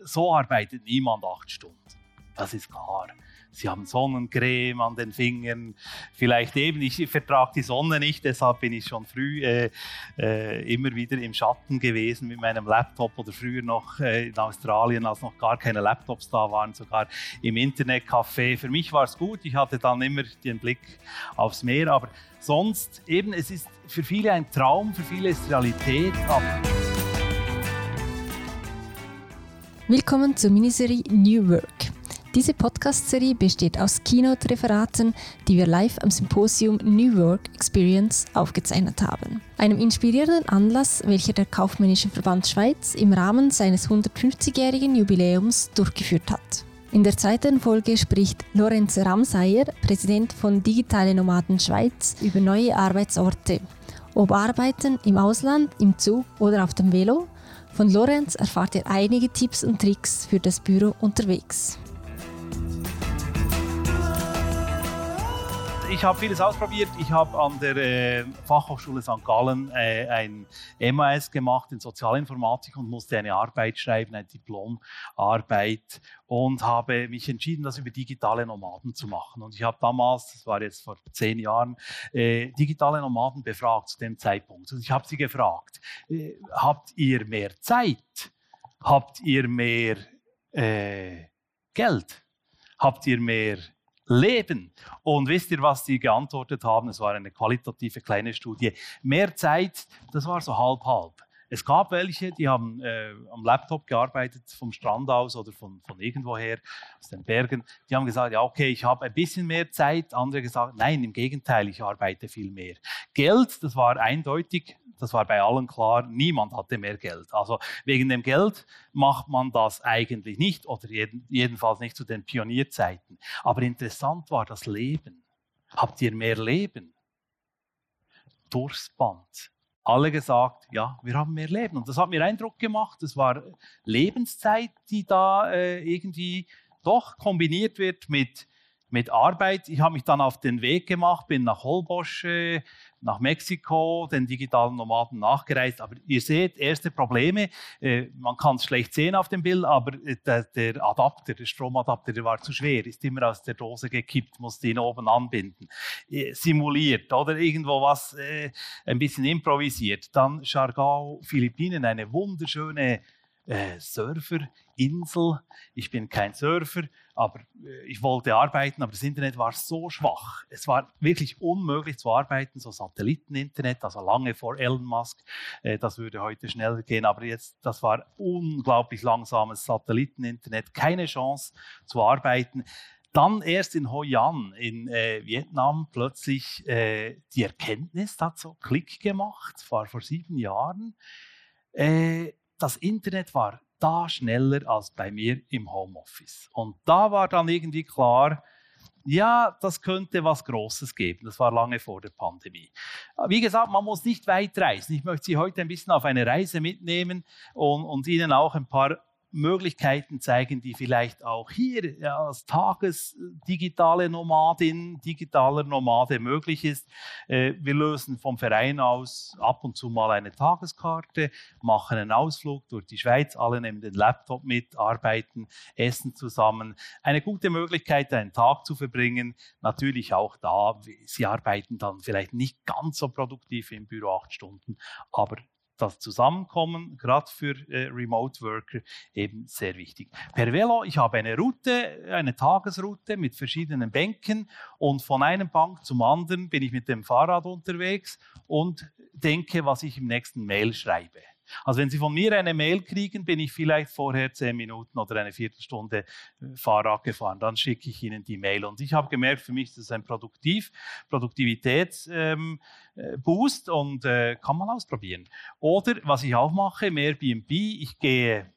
so arbeitet niemand acht Stunden. Das ist klar. Sie haben Sonnencreme an den Fingern. Vielleicht eben, ich vertrage die Sonne nicht, deshalb bin ich schon früh äh, äh, immer wieder im Schatten gewesen mit meinem Laptop oder früher noch äh, in Australien, als noch gar keine Laptops da waren, sogar im Internetcafé. Für mich war es gut, ich hatte dann immer den Blick aufs Meer, aber sonst eben, es ist für viele ein Traum, für viele ist Realität. Willkommen zur Miniserie New Work. Diese Podcast-Serie besteht aus Keynote-Referaten, die wir live am Symposium New Work Experience aufgezeichnet haben. Einem inspirierenden Anlass, welcher der Kaufmännische Verband Schweiz im Rahmen seines 150-jährigen Jubiläums durchgeführt hat. In der zweiten Folge spricht Lorenz Ramsayer, Präsident von Digitale Nomaden Schweiz, über neue Arbeitsorte. Ob Arbeiten im Ausland, im Zug oder auf dem Velo, von Lorenz erfahrt ihr einige Tipps und Tricks für das Büro unterwegs. Ich habe vieles ausprobiert. Ich habe an der äh, Fachhochschule St. Gallen äh, ein MAS gemacht in Sozialinformatik und musste eine Arbeit schreiben, eine Diplomarbeit und habe mich entschieden, das über digitale Nomaden zu machen. Und ich habe damals, das war jetzt vor zehn Jahren, äh, digitale Nomaden befragt zu dem Zeitpunkt. Und ich habe sie gefragt, äh, habt ihr mehr Zeit? Habt ihr mehr äh, Geld? Habt ihr mehr Leben. Und wisst ihr, was die geantwortet haben? Es war eine qualitative kleine Studie. Mehr Zeit, das war so halb-halb. Es gab welche, die haben äh, am Laptop gearbeitet, vom Strand aus oder von, von irgendwoher, aus den Bergen. Die haben gesagt, ja, okay, ich habe ein bisschen mehr Zeit. Andere gesagt, nein, im Gegenteil, ich arbeite viel mehr. Geld, das war eindeutig, das war bei allen klar, niemand hatte mehr Geld. Also wegen dem Geld macht man das eigentlich nicht oder jeden, jedenfalls nicht zu den Pionierzeiten. Aber interessant war das Leben. Habt ihr mehr Leben? Durchs Band alle gesagt, ja, wir haben mehr Leben. Und das hat mir Eindruck gemacht. Es war Lebenszeit, die da äh, irgendwie doch kombiniert wird mit, mit Arbeit. Ich habe mich dann auf den Weg gemacht, bin nach Holbosch, äh, nach Mexiko, den digitalen Nomaden nachgereist. Aber ihr seht, erste Probleme. Äh, man kann es schlecht sehen auf dem Bild, aber äh, der, Adapter, der Stromadapter, der war zu schwer, ist immer aus der Dose gekippt, musste ihn oben anbinden. Simuliert oder irgendwo was ein bisschen improvisiert. Dann Chargao, Philippinen, eine wunderschöne äh, Surferinsel. Ich bin kein Surfer, aber äh, ich wollte arbeiten, aber das Internet war so schwach. Es war wirklich unmöglich zu arbeiten, so Satelliteninternet, also lange vor Elon Musk. Äh, das würde heute schneller gehen, aber jetzt, das war unglaublich langsames Satelliteninternet, keine Chance zu arbeiten. Dann erst in Hoi An in äh, Vietnam plötzlich äh, die Erkenntnis, hat so Klick gemacht, war vor sieben Jahren. Äh, das Internet war da schneller als bei mir im Homeoffice. Und da war dann irgendwie klar, ja, das könnte was Großes geben. Das war lange vor der Pandemie. Wie gesagt, man muss nicht weit reisen. Ich möchte Sie heute ein bisschen auf eine Reise mitnehmen und, und Ihnen auch ein paar Möglichkeiten zeigen, die vielleicht auch hier ja, als Tagesdigitale Nomadin, digitaler Nomade möglich ist. Äh, wir lösen vom Verein aus ab und zu mal eine Tageskarte, machen einen Ausflug durch die Schweiz, alle nehmen den Laptop mit, arbeiten, essen zusammen. Eine gute Möglichkeit, einen Tag zu verbringen. Natürlich auch da, Sie arbeiten dann vielleicht nicht ganz so produktiv im Büro acht Stunden, aber das Zusammenkommen, gerade für äh, Remote Worker, eben sehr wichtig. Per Velo, ich habe eine Route, eine Tagesroute mit verschiedenen Bänken und von einem Bank zum anderen bin ich mit dem Fahrrad unterwegs und denke, was ich im nächsten Mail schreibe. Also wenn Sie von mir eine Mail kriegen, bin ich vielleicht vorher zehn Minuten oder eine Viertelstunde äh, Fahrrad gefahren. Dann schicke ich Ihnen die Mail. Und ich habe gemerkt, für mich ist das ein Produktiv, Produktivitätsboost ähm, äh, und äh, kann man ausprobieren. Oder was ich auch mache, im Airbnb, ich gehe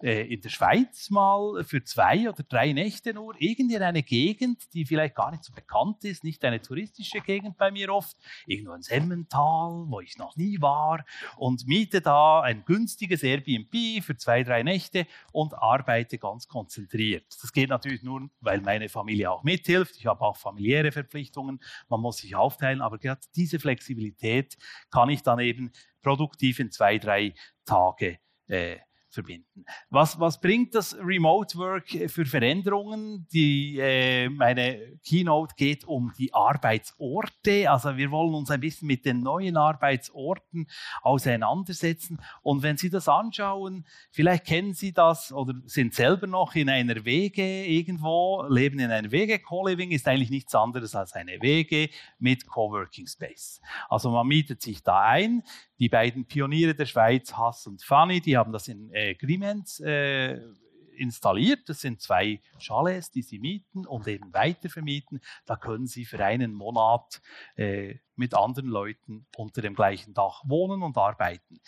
in der Schweiz mal für zwei oder drei Nächte nur, irgendwie in eine Gegend, die vielleicht gar nicht so bekannt ist, nicht eine touristische Gegend bei mir oft, irgendwo in Semmental, wo ich noch nie war, und miete da ein günstiges Airbnb für zwei, drei Nächte und arbeite ganz konzentriert. Das geht natürlich nur, weil meine Familie auch mithilft. Ich habe auch familiäre Verpflichtungen, man muss sich aufteilen, aber gerade diese Flexibilität kann ich dann eben produktiv in zwei, drei Tage äh, verbinden. Was, was bringt das Remote Work für Veränderungen? Die, äh, meine Keynote geht um die Arbeitsorte. Also wir wollen uns ein bisschen mit den neuen Arbeitsorten auseinandersetzen. Und wenn Sie das anschauen, vielleicht kennen Sie das oder sind selber noch in einer WG irgendwo, leben in einer WG. Co-Living ist eigentlich nichts anderes als eine WG mit Coworking Space. Also man mietet sich da ein. Die beiden Pioniere der Schweiz, Hass und Fanny, die haben das in äh, Griment äh, installiert. Das sind zwei Chalets, die Sie mieten und eben weitervermieten. Da können Sie für einen Monat äh, mit anderen Leuten unter dem gleichen Dach wohnen und arbeiten.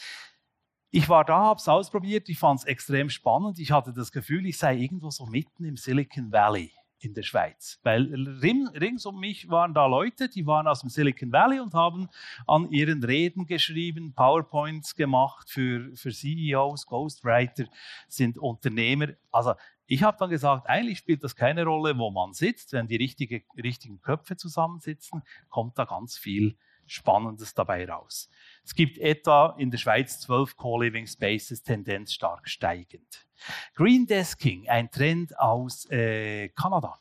Ich war da, habe es ausprobiert, ich fand es extrem spannend. Ich hatte das Gefühl, ich sei irgendwo so mitten im Silicon Valley in der Schweiz. Weil rings um mich waren da Leute, die waren aus dem Silicon Valley und haben an ihren Reden geschrieben, PowerPoints gemacht für, für CEOs, Ghostwriter, sind Unternehmer. Also ich habe dann gesagt, eigentlich spielt das keine Rolle, wo man sitzt. Wenn die richtige, richtigen Köpfe zusammensitzen, kommt da ganz viel Spannendes dabei raus. Es gibt etwa in der Schweiz zwölf Co-Living Spaces, Tendenz stark steigend. Green Desking, ein Trend aus äh, Kanada.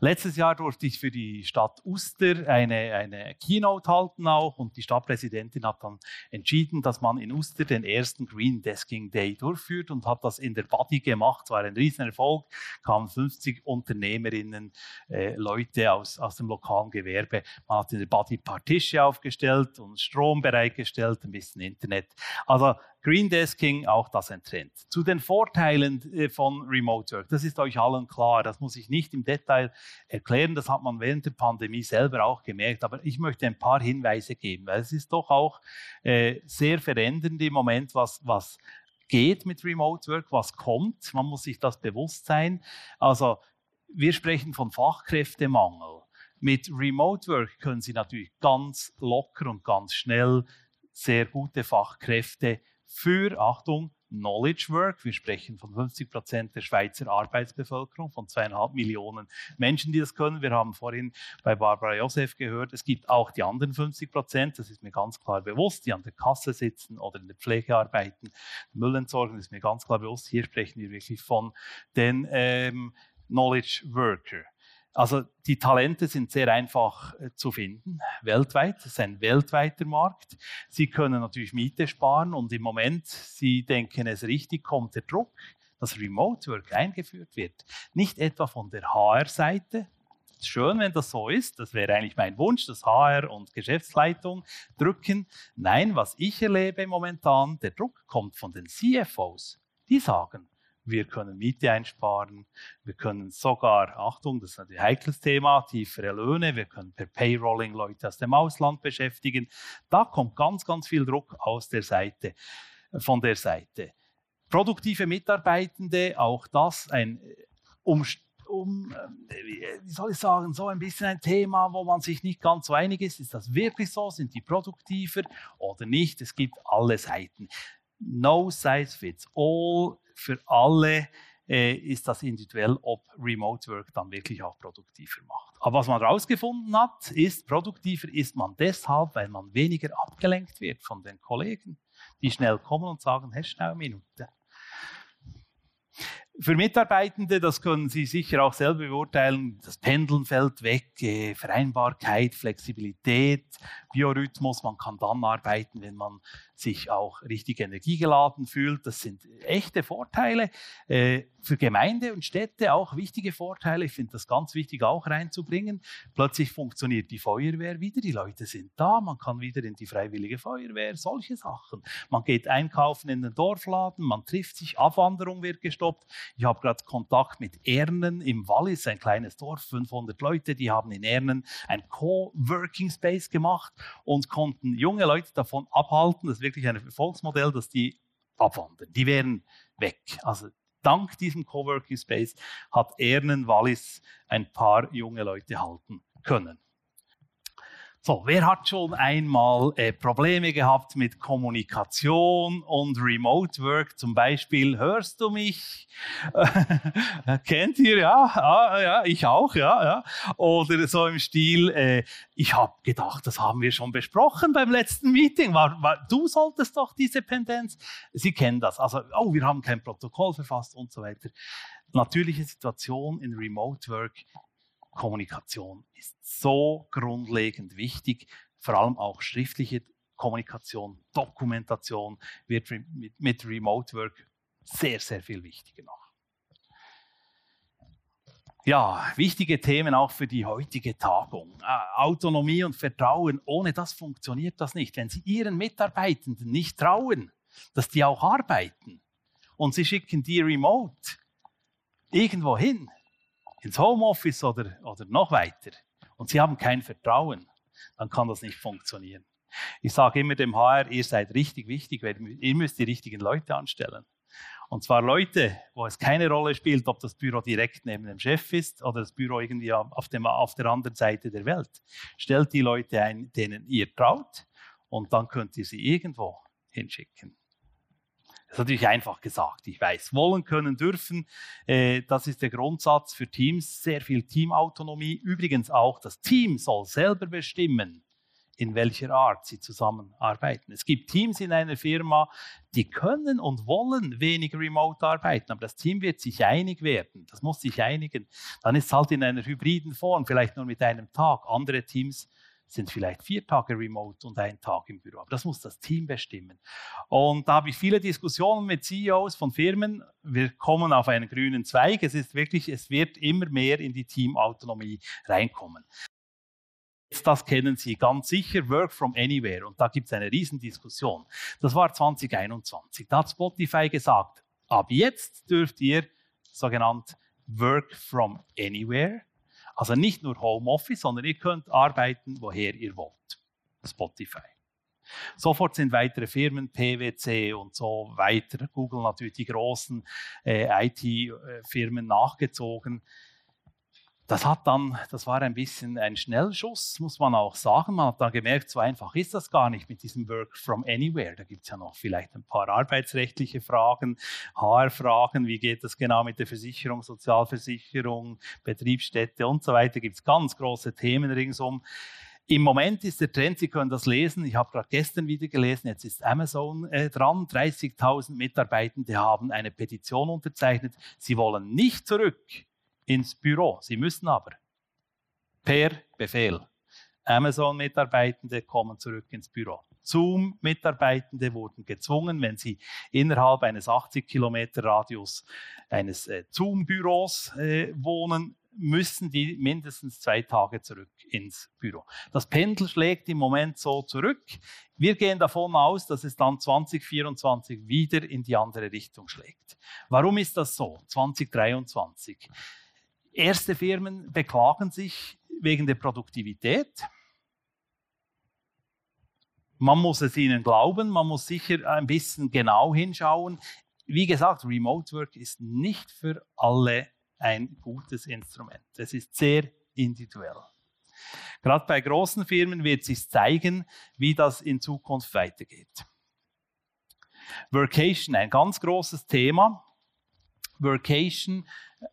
Letztes Jahr durfte ich für die Stadt Uster eine, eine Keynote halten auch und die Stadtpräsidentin hat dann entschieden, dass man in Uster den ersten Green Desking Day durchführt und hat das in der Body gemacht. Es war ein Riesenerfolg, kamen 50 Unternehmerinnen, äh, Leute aus, aus dem lokalen Gewerbe. Man hat in der Body Partische aufgestellt und Strom bereitgestellt, ein bisschen Internet. Also Green Desking, auch das ein Trend. Zu den Vorteilen äh, von Remote Work, das ist euch allen klar, das muss ich nicht im Detail erklären, das hat man während der Pandemie selber auch gemerkt, aber ich möchte ein paar Hinweise geben, weil es ist doch auch äh, sehr verändernd im Moment, was, was geht mit Remote Work, was kommt, man muss sich das bewusst sein. Also wir sprechen von Fachkräftemangel. Mit Remote Work können Sie natürlich ganz locker und ganz schnell sehr gute Fachkräfte für, Achtung, Knowledge Work. Wir sprechen von 50 Prozent der Schweizer Arbeitsbevölkerung, von zweieinhalb Millionen Menschen, die das können. Wir haben vorhin bei Barbara Josef gehört, es gibt auch die anderen 50 Prozent, das ist mir ganz klar bewusst, die an der Kasse sitzen oder in der Pflege arbeiten, Müll entsorgen, das ist mir ganz klar bewusst. Hier sprechen wir wirklich von den ähm, Knowledge Worker. Also die Talente sind sehr einfach äh, zu finden, weltweit. Es ist ein weltweiter Markt. Sie können natürlich Miete sparen und im Moment, Sie denken es richtig, kommt der Druck, dass Remote Work eingeführt wird. Nicht etwa von der HR-Seite. Schön, wenn das so ist. Das wäre eigentlich mein Wunsch, dass HR und Geschäftsleitung drücken. Nein, was ich erlebe momentan, der Druck kommt von den CFOs. Die sagen, wir können Miete einsparen. Wir können sogar, Achtung, das ist ein heikles Thema, tiefere Löhne. Wir können per Payrolling Leute aus dem Ausland beschäftigen. Da kommt ganz, ganz viel Druck aus der Seite, von der Seite. Produktive Mitarbeitende, auch das ein um, um, wie soll ich sagen, so ein bisschen ein Thema, wo man sich nicht ganz so einig ist. Ist das wirklich so? Sind die produktiver oder nicht? Es gibt alle Seiten. No size fits all für alle äh, ist das individuell, ob Remote Work dann wirklich auch produktiver macht. Aber was man herausgefunden hat, ist, produktiver ist man deshalb, weil man weniger abgelenkt wird von den Kollegen, die schnell kommen und sagen, hey, schnell eine Minute. Für Mitarbeitende, das können Sie sicher auch selber beurteilen, das Pendeln fällt weg, äh, Vereinbarkeit, Flexibilität, Biorhythmus, man kann dann arbeiten, wenn man sich auch richtig energiegeladen fühlt. Das sind echte Vorteile. Äh, für Gemeinde und Städte auch wichtige Vorteile. Ich finde das ganz wichtig auch reinzubringen. Plötzlich funktioniert die Feuerwehr wieder, die Leute sind da, man kann wieder in die freiwillige Feuerwehr, solche Sachen. Man geht einkaufen in den Dorfladen, man trifft sich, Abwanderung wird gestoppt. Ich habe gerade Kontakt mit Ernen im Wallis, ein kleines Dorf, 500 Leute, die haben in Ernen ein Co-Working Space gemacht und konnten junge Leute davon abhalten. Das ist wirklich ein Erfolgsmodell, dass die abwandern. Die wären weg. Also dank diesem Coworking Space hat Ernen Wallis ein paar junge Leute halten können. So, wer hat schon einmal äh, Probleme gehabt mit Kommunikation und Remote Work? Zum Beispiel, hörst du mich? Kennt ihr? Ja, ah, ja, ich auch, ja, ja. Oder so im Stil, äh, ich habe gedacht, das haben wir schon besprochen beim letzten Meeting. War, war, du solltest doch diese Pendenz. Sie kennen das. Also, oh, wir haben kein Protokoll verfasst und so weiter. Natürliche Situation in Remote Work Kommunikation ist so grundlegend wichtig, vor allem auch schriftliche Kommunikation, Dokumentation wird mit, mit Remote Work sehr, sehr viel wichtiger noch. Ja, wichtige Themen auch für die heutige Tagung. Äh, Autonomie und Vertrauen, ohne das funktioniert das nicht. Wenn Sie Ihren Mitarbeitenden nicht trauen, dass die auch arbeiten und Sie schicken die remote irgendwo hin, ins Homeoffice oder, oder noch weiter und Sie haben kein Vertrauen, dann kann das nicht funktionieren. Ich sage immer dem HR, ihr seid richtig wichtig, ihr müsst die richtigen Leute anstellen. Und zwar Leute, wo es keine Rolle spielt, ob das Büro direkt neben dem Chef ist oder das Büro irgendwie auf, dem, auf der anderen Seite der Welt. Stellt die Leute ein, denen ihr traut und dann könnt ihr sie irgendwo hinschicken. Das ist natürlich einfach gesagt, ich weiß. Wollen, können, dürfen, äh, das ist der Grundsatz für Teams. Sehr viel Teamautonomie. Übrigens auch, das Team soll selber bestimmen, in welcher Art sie zusammenarbeiten. Es gibt Teams in einer Firma, die können und wollen weniger remote arbeiten, aber das Team wird sich einig werden. Das muss sich einigen. Dann ist es halt in einer hybriden Form, vielleicht nur mit einem Tag. Andere Teams sind vielleicht vier Tage remote und ein Tag im Büro. Aber das muss das Team bestimmen. Und da habe ich viele Diskussionen mit CEOs von Firmen. Wir kommen auf einen grünen Zweig. Es ist wirklich, es wird immer mehr in die Teamautonomie reinkommen. Das kennen Sie ganz sicher, Work from Anywhere. Und da gibt es eine Riesendiskussion. Das war 2021. Da hat Spotify gesagt, ab jetzt dürft ihr sogenannt Work from Anywhere also nicht nur Homeoffice, sondern ihr könnt arbeiten, woher ihr wollt. Spotify. Sofort sind weitere Firmen, PwC und so weiter, Google natürlich die großen äh, IT-Firmen nachgezogen. Das hat dann, das war ein bisschen ein Schnellschuss, muss man auch sagen. Man hat dann gemerkt, so einfach ist das gar nicht mit diesem Work from Anywhere. Da gibt es ja noch vielleicht ein paar arbeitsrechtliche Fragen, HR-Fragen, wie geht das genau mit der Versicherung, Sozialversicherung, Betriebsstätte und so weiter. Gibt es ganz große Themen ringsum. Im Moment ist der Trend, Sie können das lesen, ich habe gerade gestern wieder gelesen, jetzt ist Amazon äh, dran, 30.000 Mitarbeitende haben eine Petition unterzeichnet, sie wollen nicht zurück ins Büro. Sie müssen aber per Befehl. Amazon-Mitarbeitende kommen zurück ins Büro. Zoom-Mitarbeitende wurden gezwungen, wenn sie innerhalb eines 80 Kilometer Radius eines äh, Zoom-Büros äh, wohnen, müssen die mindestens zwei Tage zurück ins Büro. Das Pendel schlägt im Moment so zurück. Wir gehen davon aus, dass es dann 2024 wieder in die andere Richtung schlägt. Warum ist das so? 2023. Erste Firmen beklagen sich wegen der Produktivität. Man muss es ihnen glauben, man muss sicher ein bisschen genau hinschauen. Wie gesagt, Remote Work ist nicht für alle ein gutes Instrument. Es ist sehr individuell. Gerade bei großen Firmen wird sich zeigen, wie das in Zukunft weitergeht. Workation, ein ganz großes Thema. Workation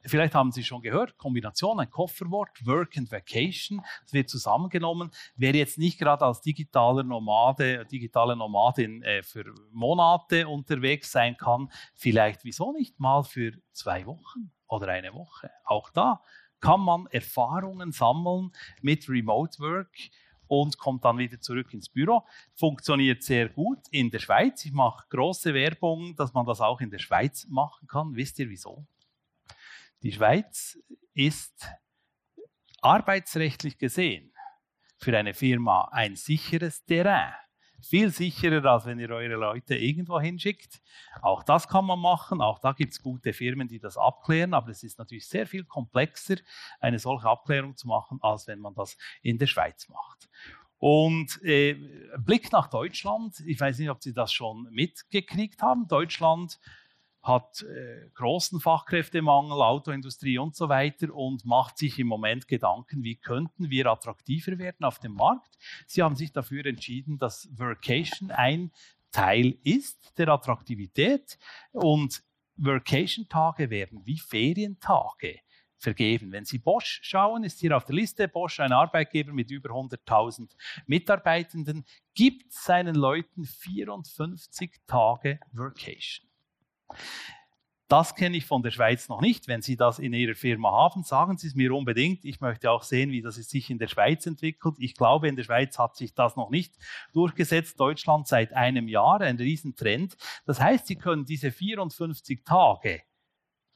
Vielleicht haben Sie schon gehört, Kombination, ein Kofferwort, Work and Vacation, das wird zusammengenommen. Wer jetzt nicht gerade als digitaler Nomade, digitale Nomadin äh, für Monate unterwegs sein kann, vielleicht wieso nicht mal für zwei Wochen oder eine Woche. Auch da kann man Erfahrungen sammeln mit Remote Work und kommt dann wieder zurück ins Büro. Funktioniert sehr gut in der Schweiz. Ich mache große Werbung, dass man das auch in der Schweiz machen kann. Wisst ihr wieso? Die Schweiz ist arbeitsrechtlich gesehen für eine Firma ein sicheres Terrain. Viel sicherer, als wenn ihr eure Leute irgendwo hinschickt. Auch das kann man machen. Auch da gibt es gute Firmen, die das abklären. Aber es ist natürlich sehr viel komplexer, eine solche Abklärung zu machen, als wenn man das in der Schweiz macht. Und äh, Blick nach Deutschland. Ich weiß nicht, ob Sie das schon mitgekriegt haben. Deutschland hat äh, großen Fachkräftemangel, Autoindustrie und so weiter und macht sich im Moment Gedanken, wie könnten wir attraktiver werden auf dem Markt. Sie haben sich dafür entschieden, dass Workation ein Teil ist der Attraktivität und Workation-Tage werden wie Ferientage vergeben. Wenn Sie Bosch schauen, ist hier auf der Liste Bosch ein Arbeitgeber mit über 100.000 Mitarbeitenden, gibt seinen Leuten 54 Tage Workation. Das kenne ich von der Schweiz noch nicht. Wenn Sie das in Ihrer Firma haben, sagen Sie es mir unbedingt. Ich möchte auch sehen, wie das sich in der Schweiz entwickelt. Ich glaube, in der Schweiz hat sich das noch nicht durchgesetzt. Deutschland seit einem Jahr, ein Riesentrend. Das heißt, Sie können diese 54 Tage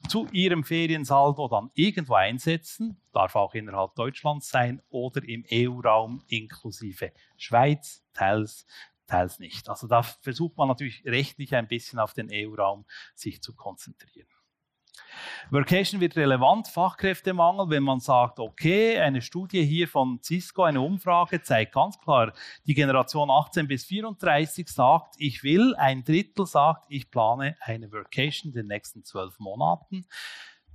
zu Ihrem Feriensaldo dann irgendwo einsetzen, darf auch innerhalb Deutschlands sein oder im EU-Raum inklusive Schweiz, teils teils nicht. Also da versucht man natürlich rechtlich ein bisschen auf den EU-Raum sich zu konzentrieren. Workation wird relevant, Fachkräftemangel, wenn man sagt, okay, eine Studie hier von Cisco, eine Umfrage zeigt ganz klar, die Generation 18 bis 34 sagt, ich will, ein Drittel sagt, ich plane eine Workation in den nächsten zwölf Monaten.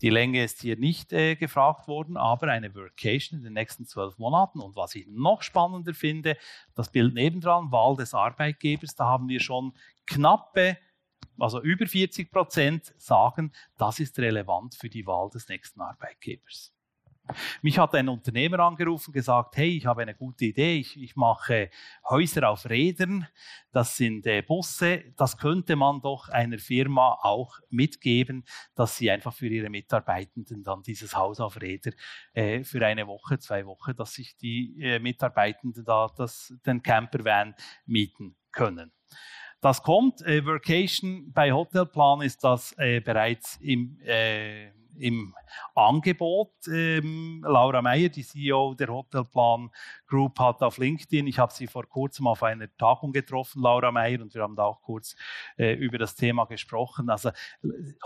Die Länge ist hier nicht äh, gefragt worden, aber eine Workation in den nächsten zwölf Monaten. Und was ich noch spannender finde, das Bild nebendran, Wahl des Arbeitgebers, da haben wir schon knappe, also über 40 Prozent sagen, das ist relevant für die Wahl des nächsten Arbeitgebers. Mich hat ein Unternehmer angerufen, gesagt, hey, ich habe eine gute Idee, ich, ich mache Häuser auf Rädern, das sind äh, Busse, das könnte man doch einer Firma auch mitgeben, dass sie einfach für ihre Mitarbeitenden dann dieses Haus auf Räder äh, für eine Woche, zwei Wochen, dass sich die äh, Mitarbeitenden da das, den Campervan mieten können. Das kommt. Äh, Workation bei Hotelplan ist das äh, bereits im äh, im Angebot. Ähm, Laura Meyer, die CEO der Hotelplan Group, hat auf LinkedIn, ich habe sie vor kurzem auf einer Tagung getroffen, Laura Meyer, und wir haben da auch kurz äh, über das Thema gesprochen. Also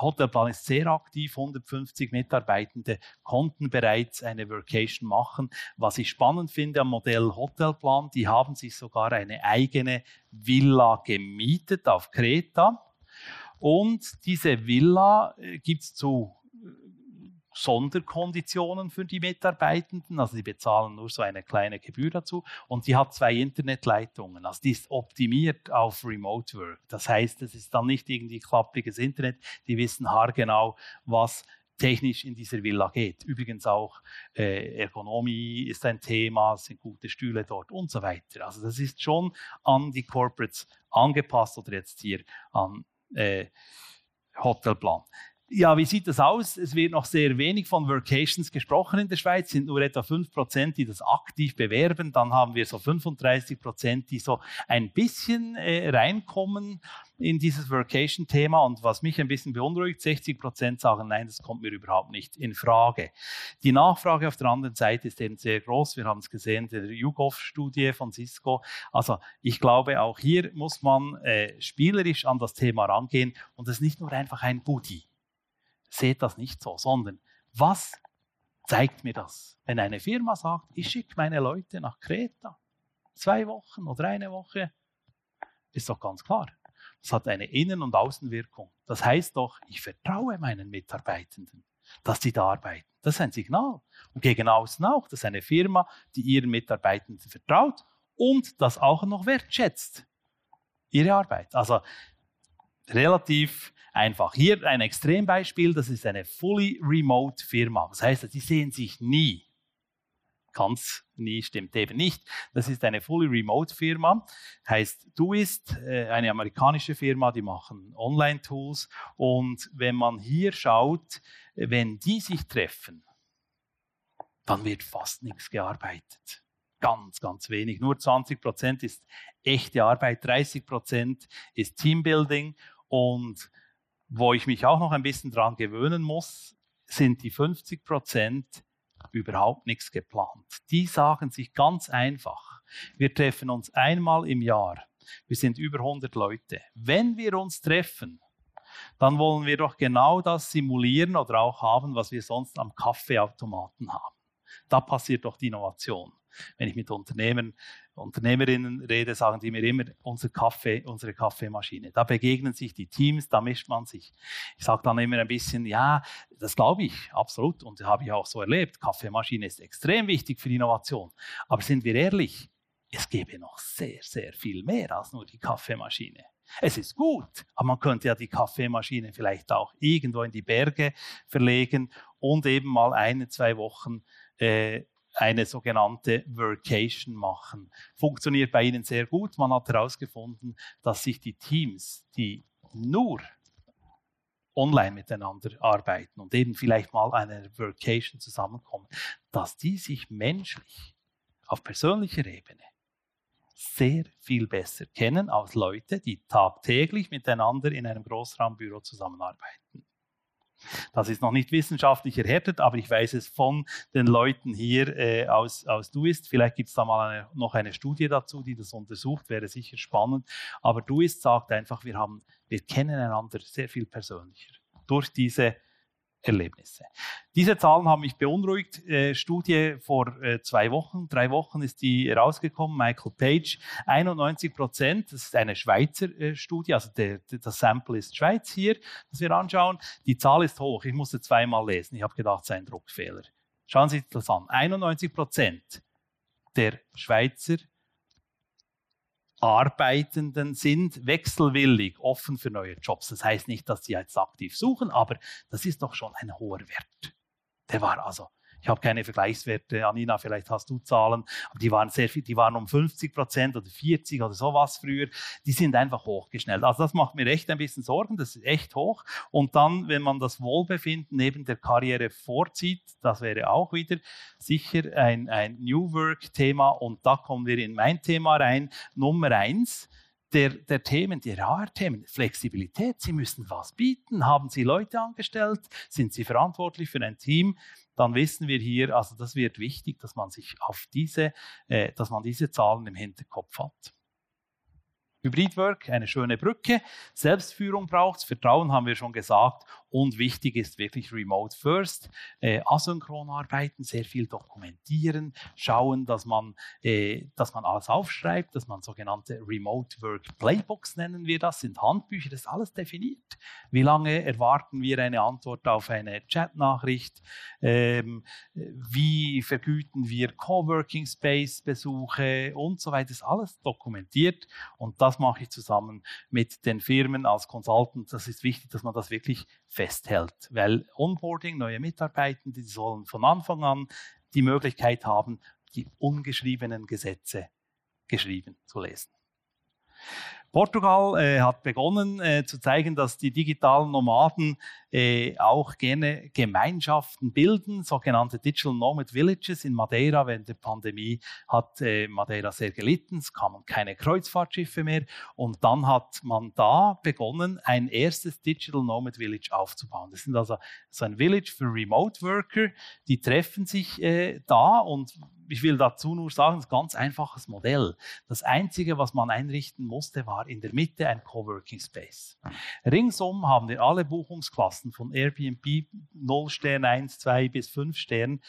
Hotelplan ist sehr aktiv, 150 Mitarbeitende konnten bereits eine Workation machen. Was ich spannend finde am Modell Hotelplan, die haben sich sogar eine eigene Villa gemietet auf Kreta. Und diese Villa äh, gibt es zu Sonderkonditionen für die Mitarbeitenden. Also sie bezahlen nur so eine kleine Gebühr dazu. Und sie hat zwei Internetleitungen. Also die ist optimiert auf Remote Work. Das heißt, es ist dann nicht irgendwie klappriges Internet. Die wissen haargenau, was technisch in dieser Villa geht. Übrigens auch äh, Ergonomie ist ein Thema, es sind gute Stühle dort und so weiter. Also das ist schon an die Corporates angepasst oder jetzt hier an äh, Hotelplan. Ja, wie sieht das aus? Es wird noch sehr wenig von Workations gesprochen in der Schweiz, sind nur etwa 5%, die das aktiv bewerben. Dann haben wir so 35%, die so ein bisschen äh, reinkommen in dieses Workation-Thema. Und was mich ein bisschen beunruhigt, 60% sagen, nein, das kommt mir überhaupt nicht in Frage. Die Nachfrage auf der anderen Seite ist eben sehr groß. Wir haben es gesehen, der YouGov-Studie von Cisco. Also ich glaube, auch hier muss man äh, spielerisch an das Thema rangehen und es ist nicht nur einfach ein Goodie seht das nicht so, sondern was zeigt mir das? Wenn eine Firma sagt, ich schicke meine Leute nach Kreta, zwei Wochen oder eine Woche, ist doch ganz klar. Das hat eine Innen- und Außenwirkung. Das heißt doch, ich vertraue meinen Mitarbeitenden, dass sie da arbeiten. Das ist ein Signal. Und gegen außen auch. Das ist eine Firma, die ihren Mitarbeitenden vertraut und das auch noch wertschätzt. Ihre Arbeit. Also relativ einfach. Hier ein Extrembeispiel, das ist eine fully remote Firma. Das heißt, sie sehen sich nie. Ganz nie stimmt eben nicht. Das ist eine fully remote Firma. Heißt, du ist äh, eine amerikanische Firma, die machen Online-Tools. Und wenn man hier schaut, wenn die sich treffen, dann wird fast nichts gearbeitet. Ganz, ganz wenig. Nur 20 Prozent ist echte Arbeit, 30 Prozent ist Teambuilding und wo ich mich auch noch ein bisschen dran gewöhnen muss, sind die 50 Prozent überhaupt nichts geplant. Die sagen sich ganz einfach, wir treffen uns einmal im Jahr. Wir sind über 100 Leute. Wenn wir uns treffen, dann wollen wir doch genau das simulieren oder auch haben, was wir sonst am Kaffeeautomaten haben. Da passiert doch die Innovation. Wenn ich mit Unternehmen Unternehmerinnen rede, sagen die mir immer, unser Kaffee, unsere Kaffeemaschine. Da begegnen sich die Teams, da mischt man sich. Ich sage dann immer ein bisschen, ja, das glaube ich, absolut. Und das habe ich auch so erlebt. Kaffeemaschine ist extrem wichtig für Innovation. Aber sind wir ehrlich, es gäbe noch sehr, sehr viel mehr als nur die Kaffeemaschine. Es ist gut, aber man könnte ja die Kaffeemaschine vielleicht auch irgendwo in die Berge verlegen und eben mal eine, zwei Wochen äh, eine sogenannte Workation machen. Funktioniert bei Ihnen sehr gut. Man hat herausgefunden, dass sich die Teams, die nur online miteinander arbeiten und eben vielleicht mal eine Workation zusammenkommen, dass die sich menschlich auf persönlicher Ebene sehr viel besser kennen als Leute, die tagtäglich miteinander in einem Großraumbüro zusammenarbeiten. Das ist noch nicht wissenschaftlich erhärtet, aber ich weiß es von den Leuten hier äh, aus, aus Duist. Vielleicht gibt es da mal eine, noch eine Studie dazu, die das untersucht, wäre sicher spannend. Aber Duist sagt einfach, wir, haben, wir kennen einander sehr viel persönlicher durch diese Erlebnisse. Diese Zahlen haben mich beunruhigt. Äh, Studie vor äh, zwei Wochen, drei Wochen ist die rausgekommen, Michael Page. 91 Prozent, das ist eine Schweizer äh, Studie, also der, der, das Sample ist Schweiz hier, das wir anschauen. Die Zahl ist hoch, ich musste zweimal lesen, ich habe gedacht, es sei ein Druckfehler. Schauen Sie sich das an. 91 Prozent der Schweizer Arbeitenden sind wechselwillig, offen für neue Jobs. Das heißt nicht, dass sie jetzt aktiv suchen, aber das ist doch schon ein hoher Wert. Der war also ich habe keine Vergleichswerte. Anina, vielleicht hast du Zahlen, aber die waren sehr viel, die waren um 50 Prozent oder 40 oder sowas früher. Die sind einfach hochgeschnellt. Also das macht mir echt ein bisschen Sorgen. Das ist echt hoch. Und dann, wenn man das Wohlbefinden neben der Karriere vorzieht, das wäre auch wieder sicher ein, ein New Work-Thema. Und da kommen wir in mein Thema rein. Nummer eins der, der Themen, die HR-Themen, Flexibilität. Sie müssen was bieten. Haben Sie Leute angestellt? Sind Sie verantwortlich für ein Team? Dann wissen wir hier, also das wird wichtig, dass man sich auf diese, äh, dass man diese Zahlen im Hinterkopf hat. Hybridwork, eine schöne Brücke. Selbstführung braucht es, Vertrauen haben wir schon gesagt. Und wichtig ist wirklich Remote First. Äh, asynchron arbeiten, sehr viel dokumentieren, schauen, dass man, äh, dass man alles aufschreibt, dass man sogenannte Remote Work Playbooks nennen wir das, sind Handbücher, das ist alles definiert. Wie lange erwarten wir eine Antwort auf eine Chatnachricht? Ähm, wie vergüten wir Coworking Space Besuche und so weiter, das ist alles dokumentiert. Und das mache ich zusammen mit den Firmen als Consultant. Das ist wichtig, dass man das wirklich festhält, weil Onboarding, neue Mitarbeitende, die sollen von Anfang an die Möglichkeit haben, die ungeschriebenen Gesetze geschrieben zu lesen. Portugal äh, hat begonnen äh, zu zeigen, dass die digitalen Nomaden äh, auch gerne Gemeinschaften bilden, sogenannte Digital Nomad Villages in Madeira. Während der Pandemie hat äh, Madeira sehr gelitten, es kamen keine Kreuzfahrtschiffe mehr und dann hat man da begonnen, ein erstes Digital Nomad Village aufzubauen. Das sind also so ein Village für Remote Worker, die treffen sich äh, da und ich will dazu nur sagen, ein ganz einfaches Modell. Das Einzige, was man einrichten musste, war in der Mitte ein Coworking Space. Ringsum haben wir alle Buchungsklassen von Airbnb 0 Stern, 1, 2 bis 5 Stern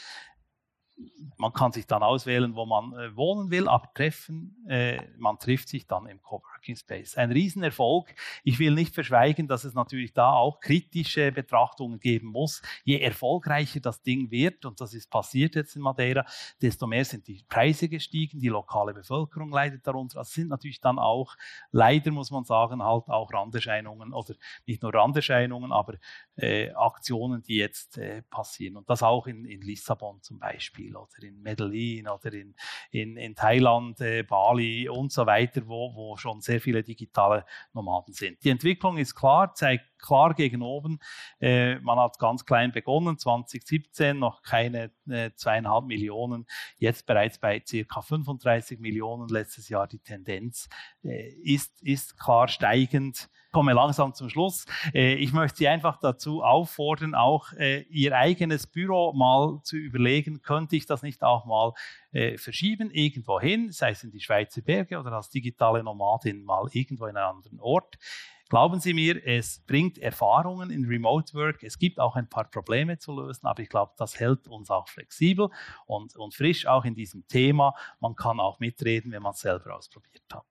man kann sich dann auswählen, wo man äh, wohnen will, aber treffen, äh, man trifft sich dann im Coworking Space. Ein Riesenerfolg. Ich will nicht verschweigen, dass es natürlich da auch kritische Betrachtungen geben muss. Je erfolgreicher das Ding wird, und das ist passiert jetzt in Madeira, desto mehr sind die Preise gestiegen, die lokale Bevölkerung leidet darunter. Das sind natürlich dann auch, leider muss man sagen, halt auch Randerscheinungen oder nicht nur Randerscheinungen, aber äh, Aktionen, die jetzt äh, passieren. Und das auch in, in Lissabon zum. Beispiel oder in Medellin oder in, in, in Thailand, äh, Bali und so weiter, wo, wo schon sehr viele digitale Nomaden sind. Die Entwicklung ist klar, zeigt klar gegen oben. Äh, man hat ganz klein begonnen, 2017 noch keine äh, zweieinhalb Millionen, jetzt bereits bei circa 35 Millionen letztes Jahr. Die Tendenz äh, ist, ist klar steigend komme langsam zum Schluss. Äh, ich möchte Sie einfach dazu auffordern, auch Ihr eigenes Büro mal zu überlegen, könnte ich das nicht auch mal verschieben, irgendwo hin, sei es in die Schweizer Berge oder als digitale Nomadin mal irgendwo in einen anderen Ort. Glauben Sie mir, es bringt Erfahrungen in Remote Work. Es gibt auch ein paar Probleme zu lösen, aber ich glaube, das hält uns auch flexibel und, und frisch auch in diesem Thema. Man kann auch mitreden, wenn man es selber ausprobiert hat.